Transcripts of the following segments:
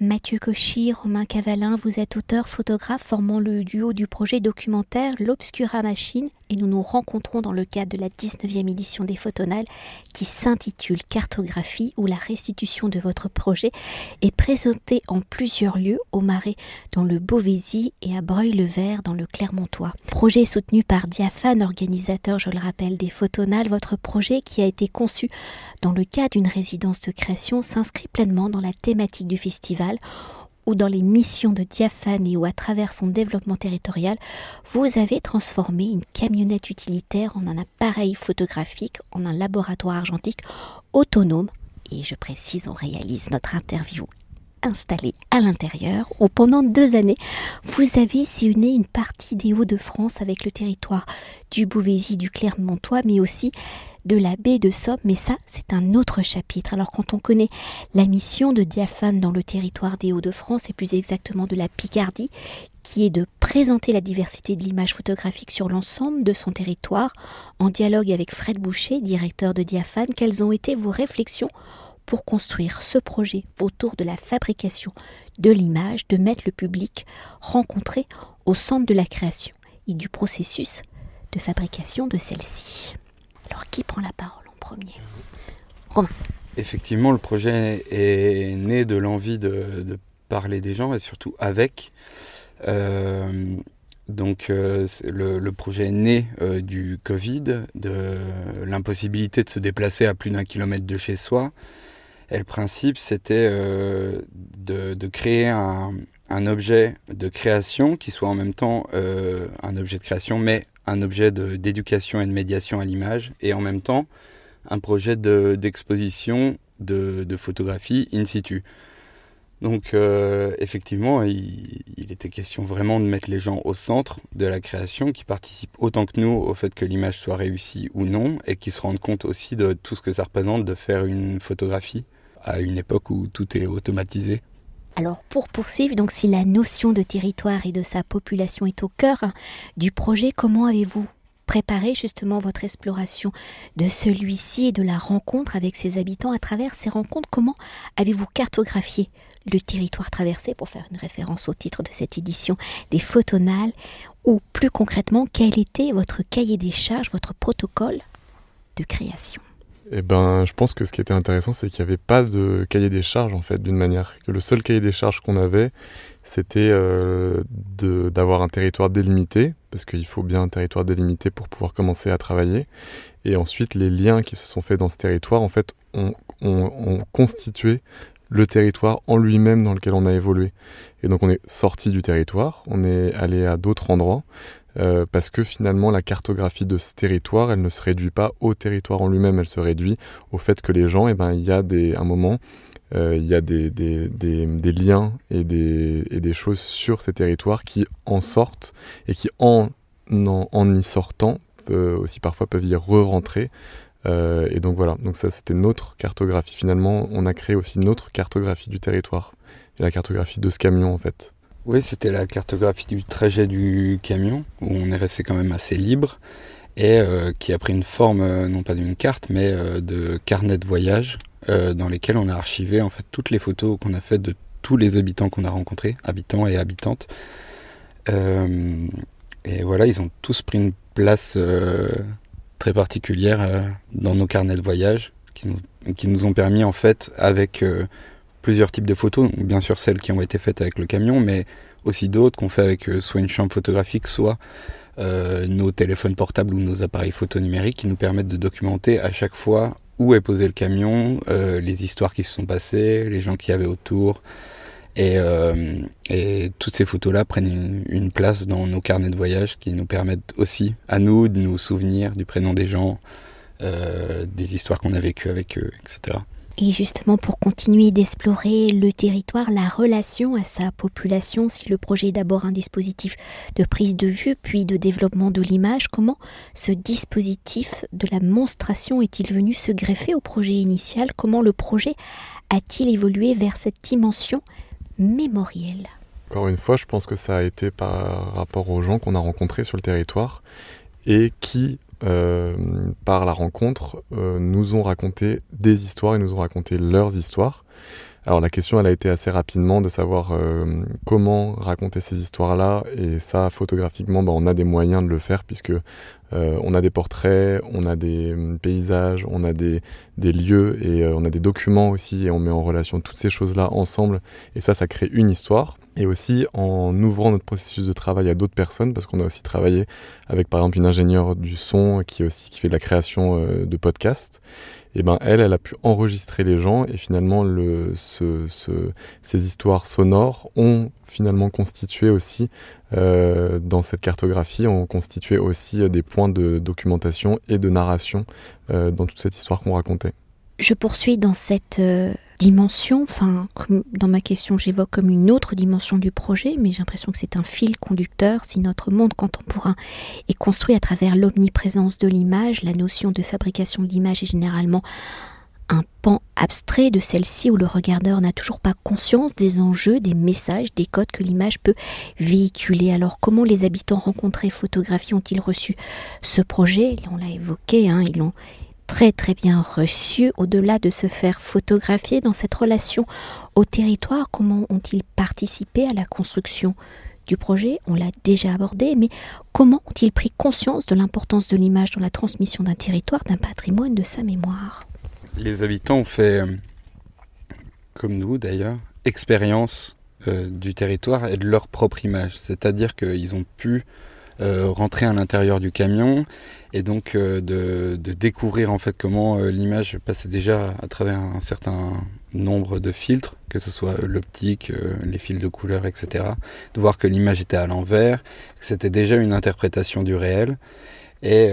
Mathieu Cauchy, Romain Cavalin, vous êtes auteur, photographe formant le duo du projet documentaire L'Obscura Machine et nous nous rencontrons dans le cadre de la 19e édition des Photonales qui s'intitule Cartographie où la restitution de votre projet est présentée en plusieurs lieux au Marais dans le Beauvaisis et à Breuil-le-Vert dans le Clermontois. Projet soutenu par Diaphane, organisateur, je le rappelle, des Photonales, votre projet qui a été conçu dans le cadre d'une résidence de création s'inscrit pleinement dans la thématique du festival ou dans les missions de Diaphane et ou à travers son développement territorial, vous avez transformé une camionnette utilitaire en un appareil photographique, en un laboratoire argentique autonome. Et je précise, on réalise notre interview installé à l'intérieur où pendant deux années, vous avez sillonné une partie des Hauts-de-France avec le territoire du Beauvaisis, du Clermontois, mais aussi de la baie de Somme, mais ça, c'est un autre chapitre. Alors, quand on connaît la mission de Diaphane dans le territoire des Hauts-de-France, et plus exactement de la Picardie, qui est de présenter la diversité de l'image photographique sur l'ensemble de son territoire, en dialogue avec Fred Boucher, directeur de Diaphane, quelles ont été vos réflexions pour construire ce projet autour de la fabrication de l'image, de mettre le public rencontré au centre de la création et du processus de fabrication de celle-ci? Alors qui prend la parole en premier? Romain. Effectivement, le projet est né de l'envie de, parler des gens et surtout avec. Euh, donc euh, le, projet est né euh, du Covid, de l'impossibilité de se déplacer à plus d'un kilomètre de chez soi. Et le principe, c'était de, créer un, un, objet de création qui soit en même temps un objet de création, mais un objet d'éducation et de médiation à l'image, et en même temps un projet d'exposition de, photographie in situ. Donc euh, effectivement, il, était question vraiment de mettre les gens au centre de la création, qui participent autant que nous au fait que l'image soit réussie ou non, et qui se rendent compte aussi de tout ce que ça représente de faire une photographie à une époque où tout est automatisé. Alors pour poursuivre, donc si la notion de territoire et de sa population est au cœur du projet, comment avez-vous préparé justement votre exploration de celui-ci et de la rencontre avec ses habitants à travers ces rencontres? Comment avez-vous cartographié le territoire traversé? Pour faire une référence au titre de cette édition des photonales ou plus concrètement quel était votre cahier des charges, votre protocole de création? Eh ben, je pense que ce qui était intéressant, c'est qu'il n'y avait pas de cahier des charges, en fait, d'une manière. Que le seul cahier des charges qu'on avait, c'était euh, d'avoir un territoire délimité, parce qu'il faut bien un territoire délimité pour pouvoir commencer à travailler. Et ensuite, les liens qui se sont faits dans ce territoire, en fait, ont, ont constitué le territoire en lui-même dans lequel on a évolué. Et donc on est sorti du territoire, on est allé à d'autres endroits, euh, parce que finalement la cartographie de ce territoire, elle ne se réduit pas au territoire en lui-même, elle se réduit au fait que les gens, eh ben, il y a un moment, euh, il y a des, liens et des, et des choses sur ces territoires qui en sortent et qui en, en, y sortant aussi parfois peuvent y re-rentrer. Euh, et donc voilà, donc ça c'était notre cartographie. Finalement, on a créé aussi notre cartographie du territoire et la cartographie de ce camion en fait. Oui, c'était la cartographie du trajet du camion, où on est resté quand même assez libre, et euh, qui a pris une forme, euh, non pas d'une carte, mais euh, de carnet de voyage, dans lesquels on a archivé en fait toutes les photos qu'on a faites de tous les habitants qu'on a rencontrés, habitants et habitantes. et voilà, ils ont tous pris une place très particulière dans nos carnets de voyage, qui nous, qui nous, ont permis en fait, avec plusieurs types de photos, bien sûr celles qui ont été faites avec le camion, mais aussi d'autres qu'on fait avec euh, soit une chambre photographique, soit euh, nos téléphones portables ou nos appareils photo numériques qui nous permettent de documenter à chaque fois où est posé le camion, euh, les histoires qui se sont passées, les gens qui y avaient autour. Et toutes ces photos-là prennent une, place dans nos carnets de voyage qui nous permettent aussi à nous de nous souvenir du prénom des gens, des histoires qu'on a vécues avec eux, etc. Et justement, pour continuer d'explorer le territoire, la relation à sa population, si le projet est d'abord un dispositif de prise de vue, puis de développement de l'image, comment ce dispositif de la monstration est-il venu se greffer au projet initial? Comment le projet a-t-il évolué vers cette dimension mémorielle? Encore une fois, je pense que ça a été par rapport aux gens qu'on a rencontrés sur le territoire et qui par la rencontre, nous ont raconté des histoires, ils nous ont raconté leurs histoires. Alors la question, elle a été assez rapidement de savoir euh, comment raconter ces histoires-là. Et ça, photographiquement, bah, on a des moyens de le faire puisque euh, on a des portraits, on a des hum, paysages, on a des, lieux et euh, on a des documents aussi. Et on met en relation toutes ces choses-là ensemble. Et ça, ça crée une histoire. Et aussi en ouvrant notre processus de travail à d'autres personnes, parce qu'on a aussi travaillé avec par exemple une ingénieure du son qui, aussi, qui fait de la création de podcasts et ben elle, elle a pu enregistrer les gens et finalement le, ces histoires sonores ont finalement constitué aussi euh, dans cette cartographie, ont constitué aussi des points de documentation et de narration euh, dans toute cette histoire qu'on racontait. Je poursuis dans cette euh, dimension, enfin, dans ma question, j'évoque comme une autre dimension du projet, mais j'ai l'impression que c'est un fil conducteur. Si notre monde contemporain est construit à travers l'omniprésence de l'image, la notion de fabrication de l'image est généralement un pan abstrait de celle-ci où le regardeur n'a toujours pas conscience des enjeux, des messages, des codes que l'image peut véhiculer. Alors comment les habitants rencontrés, photographiés ont-ils reçu ce projet? On l'a évoqué, hein, ils l'ont très très bien reçu, au-delà de se faire photographier dans cette relation au territoire, comment ont-ils participé à la construction du projet? On l'a déjà abordé, mais comment ont-ils pris conscience de l'importance de l'image dans la transmission d'un territoire, d'un patrimoine, de sa mémoire? Les habitants ont fait, comme nous d'ailleurs, expérience euh, du territoire et de leur propre image, c'est-à-dire qu'ils ont pu rentrer à l'intérieur du camion et donc euh, de, découvrir en fait comment euh, l'image passait déjà à travers un certain nombre de filtres, que ce soit l'optique, les fils de couleur, etc. De voir que l'image était à l'envers, que c'était déjà une interprétation du réel. Et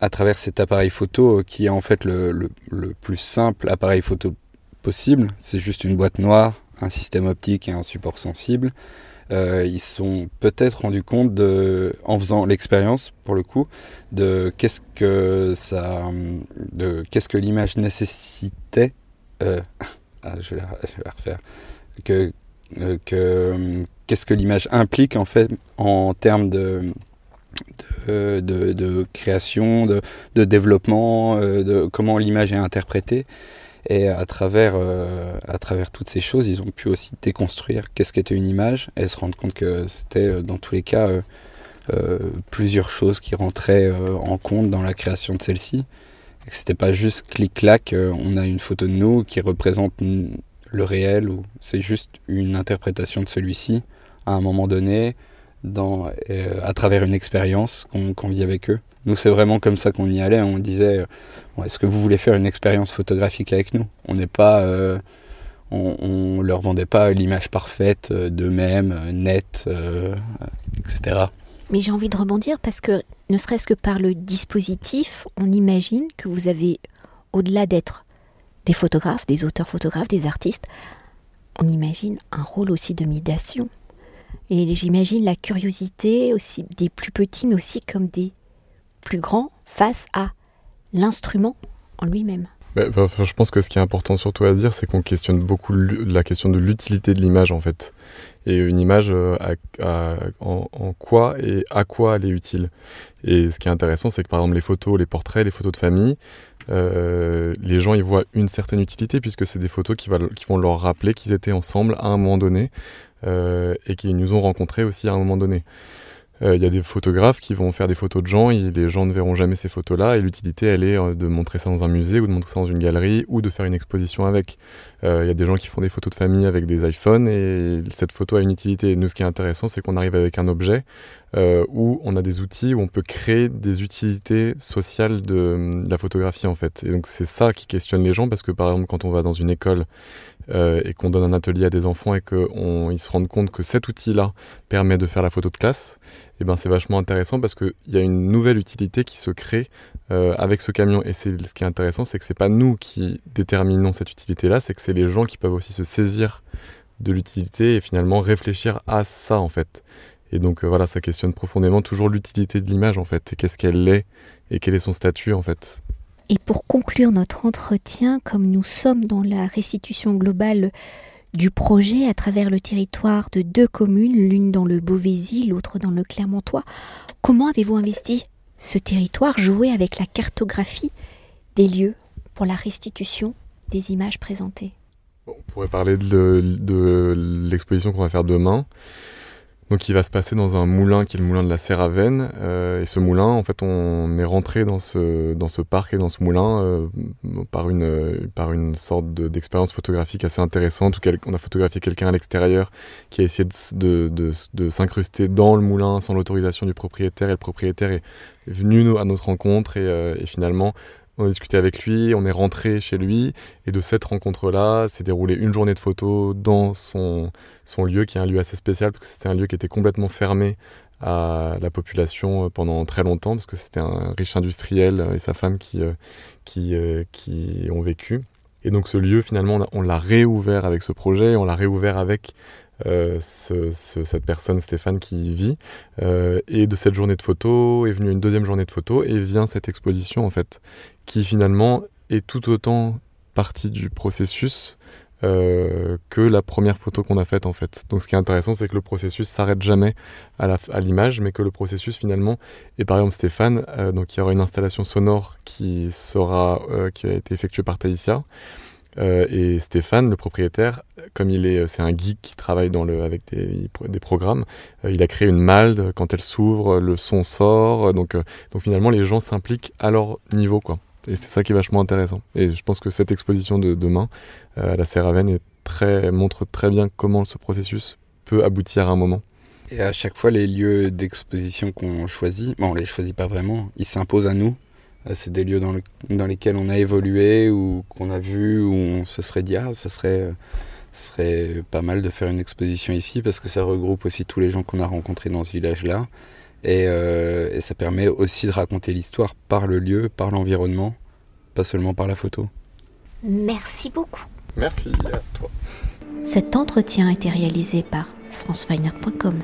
à travers cet appareil photo qui est en fait le plus simple appareil photo possible, c'est juste une boîte noire, un système optique et un support sensible. Euh, ils sont peut-être rendus compte de, en faisant l'expérience pour le coup, de qu'est-ce que ça, de qu'est-ce que l'image nécessitait. Euh, ah, je, vais la, refaire. Euh, que qu'est-ce que l'image implique en fait en termes de de, de, création, de, de développement, de comment l'image est interprétée. Et à travers, euh, à travers toutes ces choses, ils ont pu aussi déconstruire qu'est-ce qu'était une image et se rendre compte que c'était euh, dans tous les cas euh, plusieurs choses qui rentraient en compte dans la création de celle-ci. Et que c'était pas juste clic-clac, on a une photo de nous qui représente le réel ou c'est juste une interprétation de celui-ci à un moment donné dans, à travers une expérience qu'on vit avec eux. Nous, c'est vraiment comme ça qu'on y allait. On disait, est-ce que vous voulez faire une expérience photographique avec nous? On n'est pas, euh, on, leur vendait pas l'image parfaite euh, d'eux-mêmes, euh, nette, etc. Mais j'ai envie de rebondir parce que, ne serait-ce que par le dispositif, on imagine que vous avez, au-delà d'être des photographes, des auteurs photographes, des artistes, on imagine un rôle aussi de médiation. Et j'imagine la curiosité aussi des plus petits, mais aussi comme des plus grands face à l'instrument en lui-même. Bah, je pense que ce qui est important surtout à dire, c'est qu'on questionne beaucoup la question de l'utilité de l'image en fait. Et une image, euh, en, quoi et à quoi elle est utile. Et ce qui est intéressant, c'est que par exemple les photos, les portraits, les photos de famille, euh, les gens y voient une certaine utilité puisque c'est des photos qui, vont leur rappeler qu'ils étaient ensemble à un moment donné et qu'ils nous ont rencontrés aussi à un moment donné. Il euh, y a des photographes qui vont faire des photos de gens, et les gens ne verront jamais ces photos-là, et l'utilité, elle est euh, de montrer ça dans un musée ou de montrer ça dans une galerie ou de faire une exposition avec. Il euh, y a des gens qui font des photos de famille avec des iPhones, et cette photo a une utilité. nous, ce qui est intéressant, c'est qu'on arrive avec un objet où on a des outils, où on peut créer des utilités sociales de, la photographie, en fait. Et donc, c'est ça qui questionne les gens, parce que par exemple, quand on va dans une école et qu'on donne un atelier à des enfants et qu'ils se rendent compte que cet outil-là permet de faire la photo de classe, et eh ben c'est vachement intéressant parce qu'il y a une nouvelle utilité qui se crée euh, avec ce camion. Et ce qui est intéressant, c'est que c'est pas nous qui déterminons cette utilité-là, c'est que c'est les gens qui peuvent aussi se saisir de l'utilité et finalement réfléchir à ça en fait. Et donc euh, voilà, ça questionne profondément toujours l'utilité de l'image en fait, et qu'est-ce qu'elle est et quel est son statut en fait. Et pour conclure notre entretien, comme nous sommes dans la restitution globale du projet à travers le territoire de deux communes, l'une dans le Beauvaisis, l'autre dans le Clermontois. Comment avez-vous investi ce territoire jouait avec la cartographie des lieux pour la restitution des images présentées? On pourrait parler de l'exposition qu'on va faire demain. Donc il va se passer dans un moulin qui est le moulin de la Serravenne. Euh, et ce moulin, en fait, on est rentré dans ce, dans ce parc et dans ce moulin euh, par, une, par une sorte d'expérience photographique assez intéressante. Où on a photographié quelqu'un à l'extérieur qui a essayé de, de, de, s'incruster dans le moulin sans l'autorisation du propriétaire. Et le propriétaire est venu à notre rencontre et, euh, et finalement on a discuté avec lui, on est rentré chez lui, et de cette rencontre-là, s'est déroulé une journée de photos dans son, son lieu, qui est un lieu assez spécial, parce que c'était un lieu qui était complètement fermé à la population euh, pendant très longtemps, parce que c'était un riche industriel euh, et sa femme qui, euh, qui, qui ont vécu. Et donc ce lieu, finalement, on l'a réouvert avec ce projet, on l'a réouvert avec cette personne, Stéphane, qui y vit. Et de cette journée de photos est venue une deuxième journée de photos et vient cette exposition, en fait, qui finalement est tout autant partie du processus euh, que la première photo qu'on a faite en fait. Donc ce qui est intéressant, c'est que le processus s'arrête jamais à l'image, mais que le processus finalement, et par exemple Stéphane, donc il y aura une installation sonore qui sera, qui a été effectuée par Taïsia, euh, et Stéphane, le propriétaire, comme il est, c'est un geek qui travaille avec des, programmes, euh, il a créé une malde. Quand elle s'ouvre, le son sort. Donc, euh, donc finalement, les gens s'impliquent à leur niveau, quoi. Et c'est ça qui est vachement intéressant. Et je pense que cette exposition de demain à la très, montre très bien comment ce processus peut aboutir à un moment. Et à chaque fois, les lieux d'exposition qu'on choisit, bon, on les choisit pas vraiment, ils s'imposent à nous euh, c'est des lieux dans, lesquels on a évolué ou qu'on a vu, où on se serait dit ah ça euh, serait pas mal de faire une exposition ici parce que ça regroupe aussi tous les gens qu'on a rencontrés dans ce village-là. Et, euh, et, ça permet aussi de raconter l'histoire par le lieu, par l'environnement, pas seulement par la photo. Merci beaucoup. Merci à toi. Cet entretien a été réalisé par franceweiner.com.